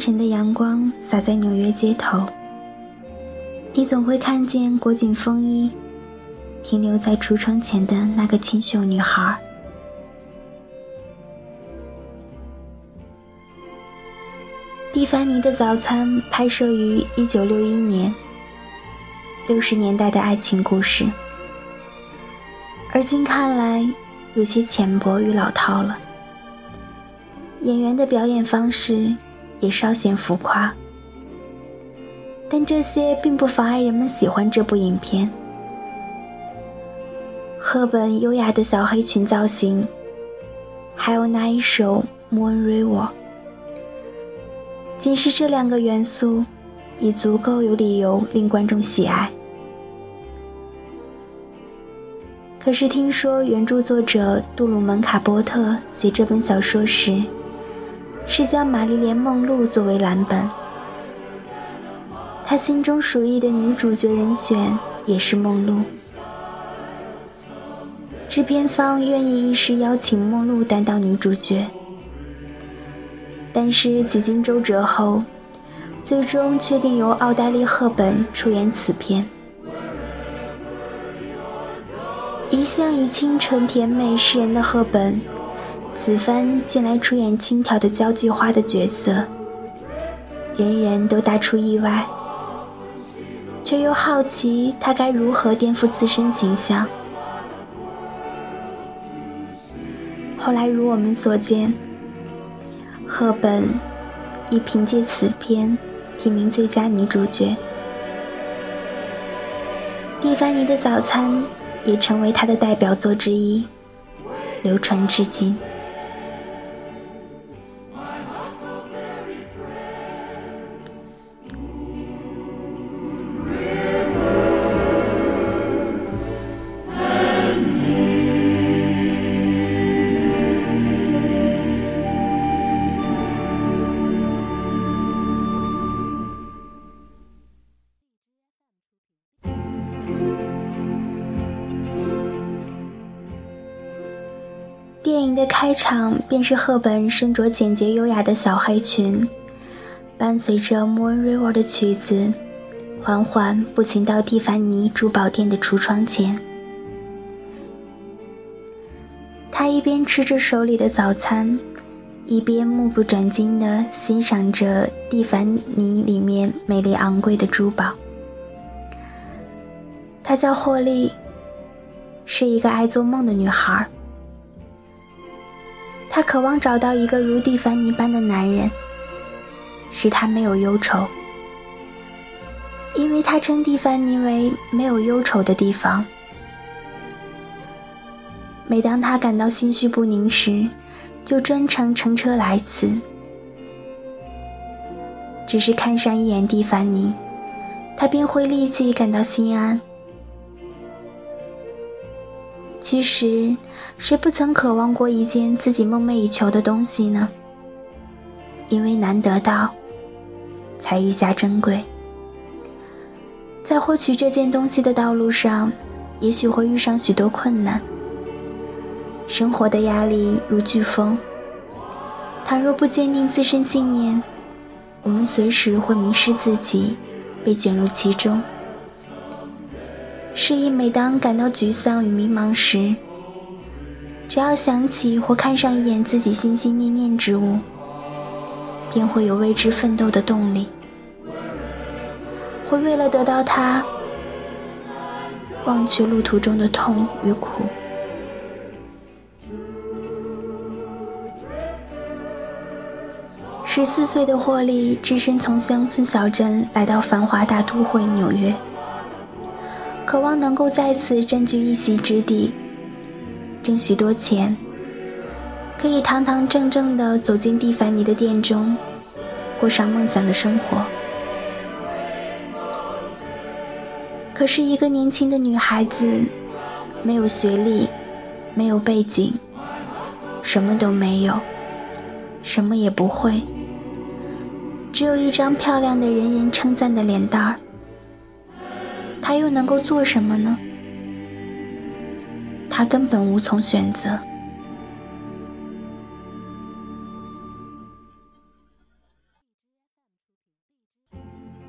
晨的阳光洒在纽约街头，你总会看见裹紧风衣、停留在橱窗前的那个清秀女孩。蒂凡尼的早餐拍摄于一九六一年，六十年代的爱情故事，而今看来有些浅薄与老套了。演员的表演方式也稍显浮夸，但这些并不妨碍人们喜欢这部影片。赫本优雅的小黑裙造型，还有那一首《Moon River》。仅是这两个元素，已足够有理由令观众喜爱。可是听说原著作者杜鲁门·卡波特写这本小说时，是将玛丽莲·梦露作为蓝本。他心中属意的女主角人选也是梦露。制片方愿意一时邀请梦露担当女主角。但是几经周折后，最终确定由奥黛丽·赫本出演此片。一向以清纯甜美示人的赫本，此番竟来出演轻佻的交际花的角色，人人都大出意外，却又好奇她该如何颠覆自身形象。后来如我们所见。赫本亦凭借此片提名最佳女主角，《蒂凡尼的早餐》也成为她的代表作之一，流传至今。影的开场便是赫本身着简洁优雅的小黑裙，伴随着《Moon River》的曲子，缓缓步行到蒂凡尼珠宝店的橱窗前。她一边吃着手里的早餐，一边目不转睛地欣赏着蒂凡尼里面美丽昂贵的珠宝。她叫霍利，是一个爱做梦的女孩。她渴望找到一个如蒂凡尼般的男人，使她没有忧愁，因为她称蒂凡尼为没有忧愁的地方。每当她感到心绪不宁时，就专程乘车来此，只是看上一眼蒂凡尼，她便会立即感到心安。其实，谁不曾渴望过一件自己梦寐以求的东西呢？因为难得到，才愈加珍贵。在获取这件东西的道路上，也许会遇上许多困难。生活的压力如飓风，倘若不坚定自身信念，我们随时会迷失自己，被卷入其中。是以，每当感到沮丧与迷茫时，只要想起或看上一眼自己心心念念之物，便会有为之奋斗的动力，会为了得到它，忘却路途中的痛与苦。十四岁的霍利只身从乡村小镇来到繁华大都会纽约。渴望能够在此占据一席之地，挣许多钱，可以堂堂正正地走进蒂凡尼的店中，过上梦想的生活。可是，一个年轻的女孩子，没有学历，没有背景，什么都没有，什么也不会，只有一张漂亮的、人人称赞的脸蛋儿。他又能够做什么呢？他根本无从选择。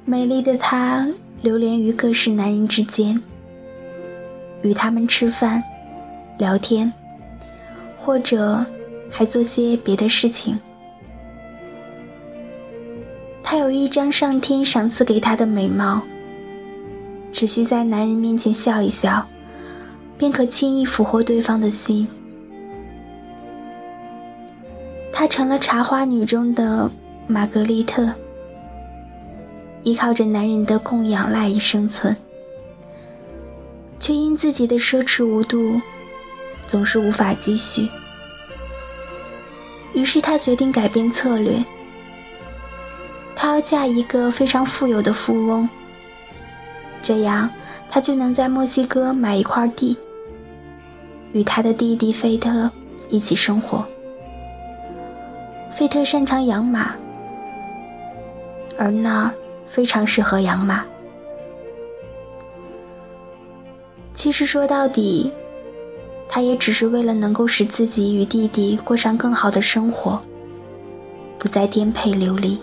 美丽的她流连于各式男人之间，与他们吃饭、聊天，或者还做些别的事情。她有一张上天赏赐给她的美貌，只需在男人面前笑一笑，便可轻易俘获对方的心。她成了茶花女中的玛格丽特，依靠着男人的供养赖以生存，却因自己的奢侈无度，总是无法积蓄。于是她决定改变策略。她要嫁一个非常富有的富翁，这样他就能在墨西哥买一块地，与他的弟弟费特一起生活。费特擅长养马，而那儿非常适合养马。其实说到底，他也只是为了能够使自己与弟弟过上更好的生活，不再颠沛流离。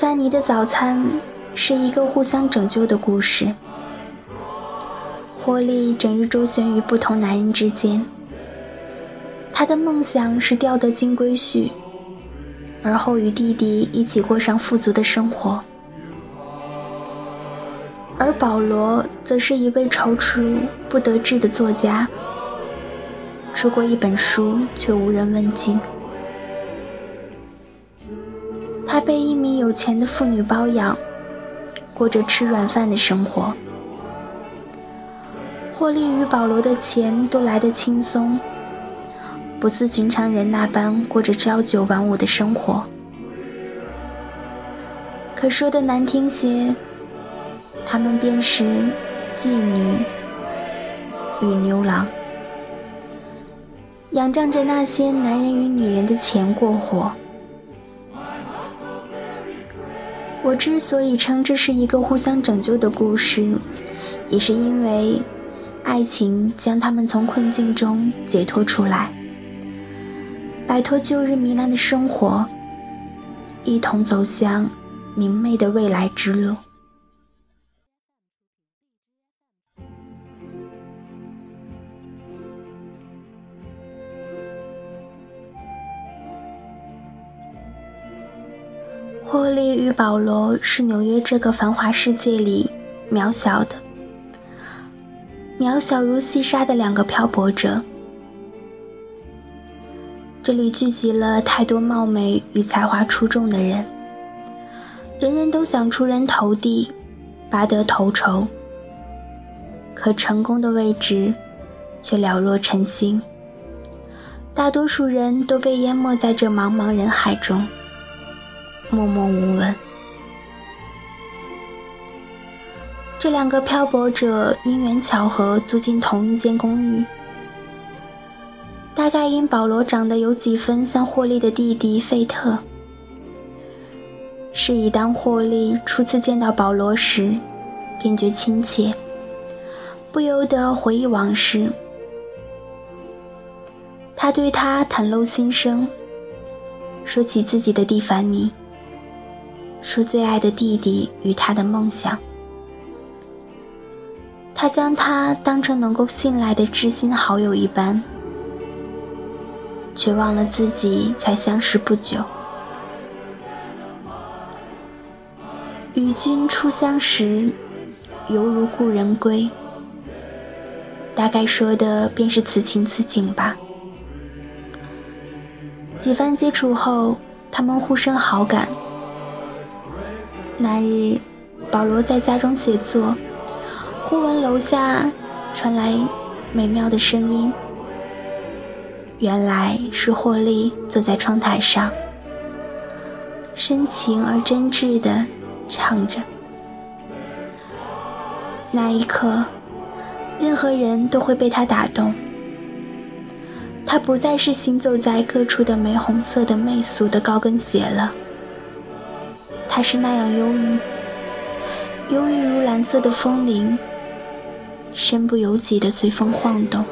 凡尼的早餐是一个互相拯救的故事。霍利整日周旋于不同男人之间，他的梦想是钓得金龟婿，而后与弟弟一起过上富足的生活。而保罗则是一位踌躇不得志的作家，出过一本书却无人问津。他被一名有钱的妇女包养，过着吃软饭的生活。霍利与保罗的钱都来得轻松，不似寻常人那般过着朝九晚五的生活。可说的难听些，他们便是妓女与牛郎，仰仗着那些男人与女人的钱过活。我之所以称这是一个互相拯救的故事，也是因为爱情将他们从困境中解脱出来，摆脱旧日糜烂的生活，一同走向明媚的未来之路。霍利与保罗是纽约这个繁华世界里渺小的、渺小如细沙的两个漂泊者。这里聚集了太多貌美与才华出众的人，人人都想出人头地，拔得头筹。可成功的位置却了若晨星，大多数人都被淹没在这茫茫人海中。默默无闻。这两个漂泊者因缘巧合租进同一间公寓，大概因保罗长得有几分像霍利的弟弟费特。是以当霍利初次见到保罗时，便觉亲切，不由得回忆往事。他对他袒露心声，说起自己的蒂凡尼。说最爱的弟弟与他的梦想，他将他当成能够信赖的知心好友一般，却忘了自己才相识不久。与君初相识，犹如故人归。大概说的便是此情此景吧。几番接触后，他们互生好感。那日，保罗在家中写作，忽闻楼下传来美妙的声音。原来是霍利坐在窗台上，深情而真挚地唱着。那一刻，任何人都会被他打动。他不再是行走在各处的玫红色的媚俗的高跟鞋了。他是那样忧郁，忧郁如蓝色的风铃，身不由己的随风晃动，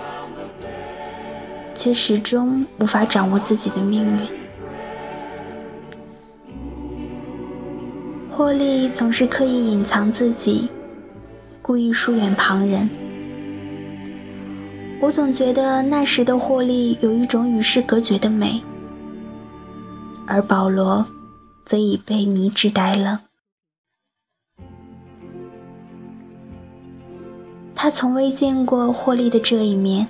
却始终无法掌握自己的命运。霍利总是刻意隐藏自己，故意疏远旁人。我总觉得那时的霍利有一种与世隔绝的美，而保罗则已被迷之呆了。他从未见过霍利的这一面，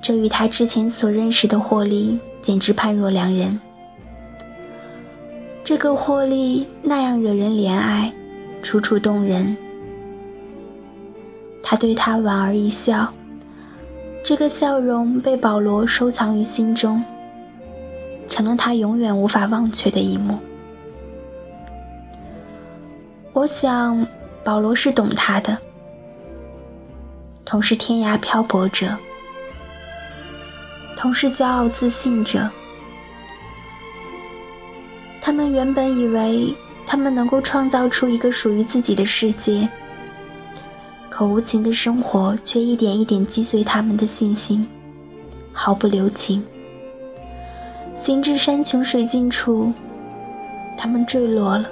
这与他之前所认识的霍利简直判若两人。这个霍利那样惹人怜爱，楚楚动人。他对他莞尔一笑，这个笑容被保罗收藏于心中，成了他永远无法忘却的一幕。我想，保罗是懂他的，同是天涯漂泊者，同是骄傲自信者。他们原本以为他们能够创造出一个属于自己的世界，可无情的生活却一点一点击碎他们的信心，毫不留情。行至山穷水尽处，他们坠落了。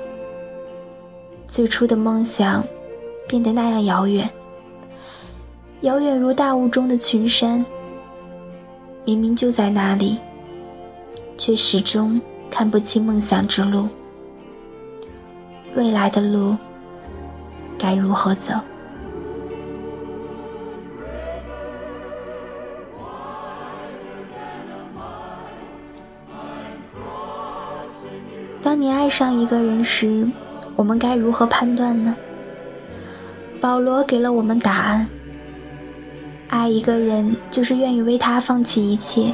最初的梦想变得那样遥远，遥远如大雾中的群山。明明就在那里，却始终。看不清梦想之路，未来的路该如何走？当你爱上一个人时，我们该如何判断呢？保罗给了我们答案：爱一个人，就是愿意为他放弃一切，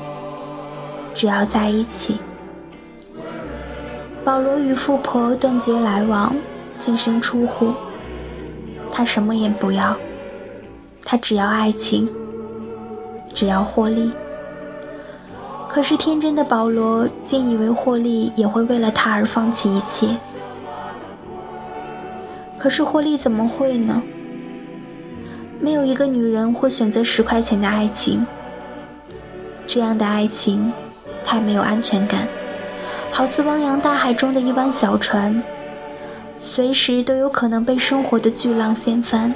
只要在一起。保罗与富婆断绝来往，净身出户。他什么也不要，他只要爱情，只要获利。可是天真的保罗竟以为霍利也会为了他而放弃一切。可是霍利怎么会呢？没有一个女人会选择十块钱的爱情，这样的爱情太没有安全感。好似汪洋大海中的一湾小船，随时都有可能被生活的巨浪掀翻。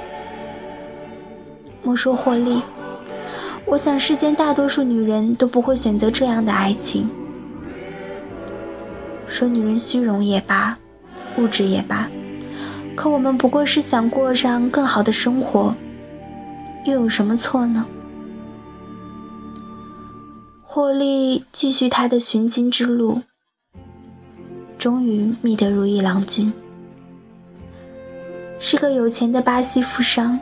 莫说霍利，我想世间大多数女人都不会选择这样的爱情。说女人虚荣也罢，物质也罢，可我们不过是想过上更好的生活，又有什么错呢？霍利继续他的寻金之路。终于觅得如意郎君，是个有钱的巴西富商。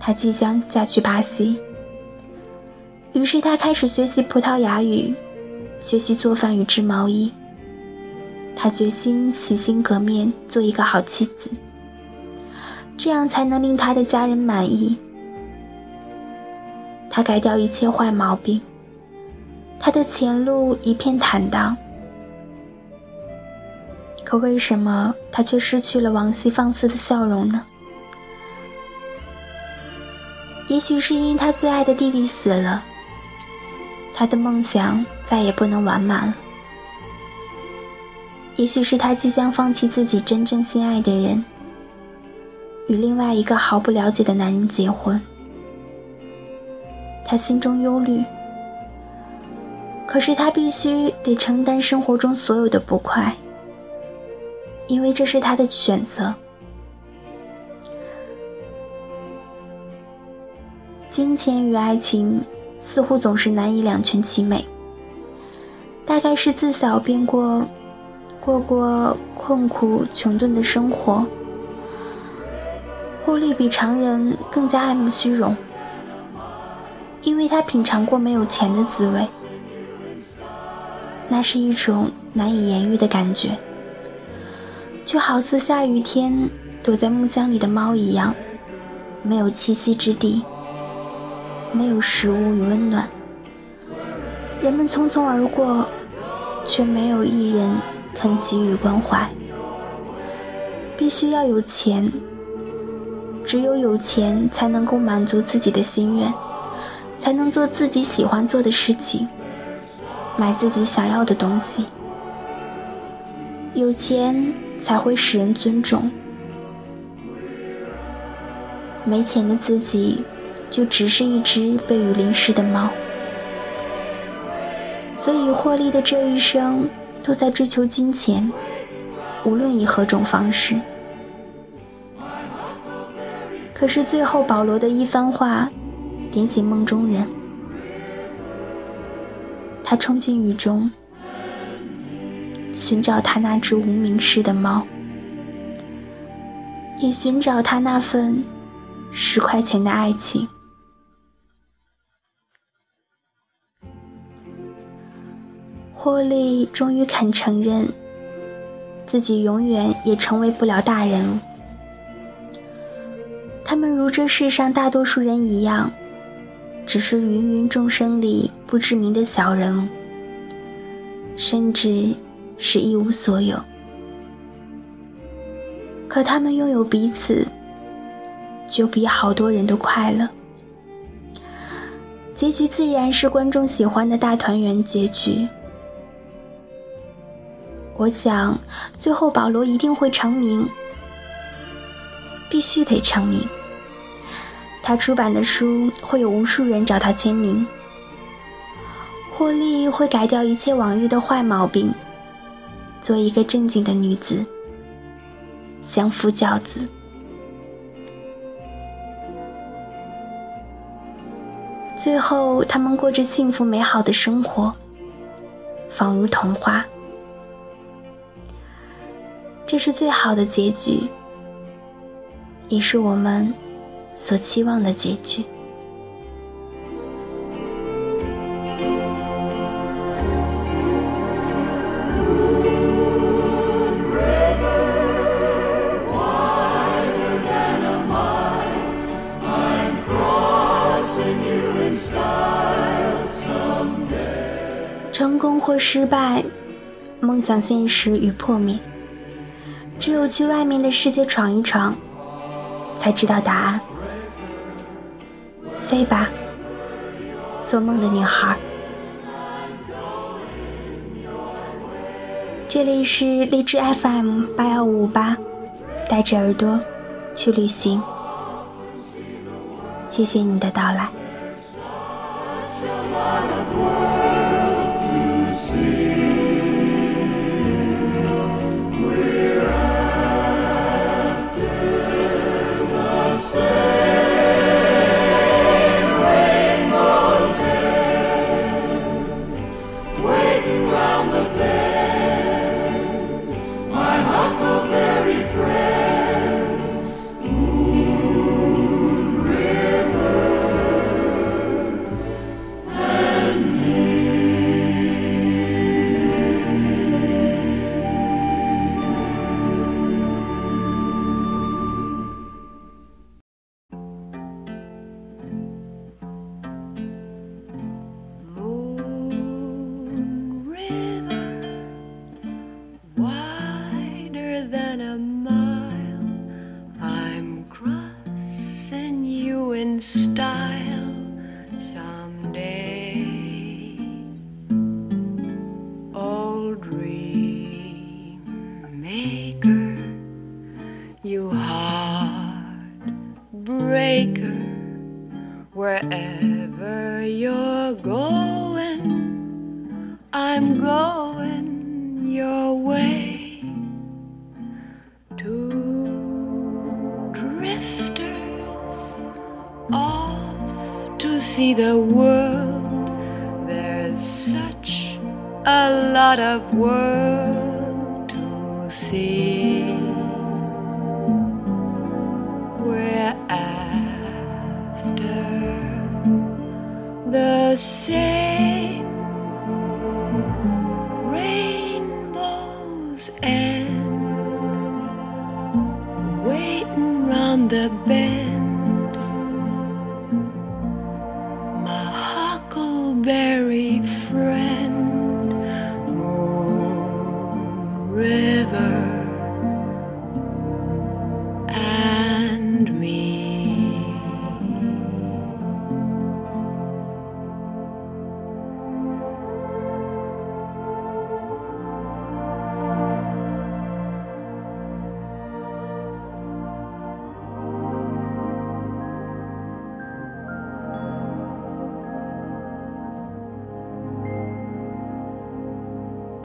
他即将嫁去巴西，于是他开始学习葡萄牙语，学习做饭与织毛衣。他决心洗心革面，做一个好妻子，这样才能令他的家人满意。他改掉一切坏毛病，他的前路一片坦荡。可为什么他却失去了往昔放肆的笑容呢？也许是因他最爱的弟弟死了，他的梦想再也不能完满了。也许是他即将放弃自己真正心爱的人，与另外一个毫不了解的男人结婚。他心中忧虑，可是他必须得承担生活中所有的不快。因为这是他的选择。金钱与爱情似乎总是难以两全其美。大概是自小便过，过过困苦穷顿的生活。霍利比常人更加爱慕虚荣，因为他品尝过没有钱的滋味，那是一种难以言喻的感觉。就好似下雨天躲在木箱里的猫一样，没有栖息之地，没有食物与温暖。人们匆匆而过，却没有一人肯给予关怀。必须要有钱，只有有钱才能够满足自己的心愿，才能做自己喜欢做的事情，买自己想要的东西。有钱才会使人尊重，没钱的自己就只是一只被雨淋湿的猫。所以，霍利的这一生都在追求金钱，无论以何种方式。可是最后，保罗的一番话点醒梦中人，他冲进雨中。寻找他那只无名氏的猫，也寻找他那份十块钱的爱情。霍利终于肯承认，自己永远也成为不了大人。他们如这世上大多数人一样，只是芸芸众生里不知名的小人物，甚至。是一无所有，可他们拥有彼此，就比好多人都快乐。结局自然是观众喜欢的大团圆结局。我想，最后保罗一定会成名，必须得成名。他出版的书会有无数人找他签名。霍利会改掉一切往日的坏毛病。做一个正经的女子，相夫教子。最后，他们过着幸福美好的生活，仿如童话。这是最好的结局，也是我们所期望的结局。成功或失败，梦想现实与破灭，只有去外面的世界闯一闯，才知道答案。飞吧，做梦的女孩。这里是荔枝 FM 八幺五五八，带着耳朵去旅行。谢谢你的到来。I'm going your way. Two drifters off to see the world. There's such a lot of world to see. We're after the same bend. My huckleberry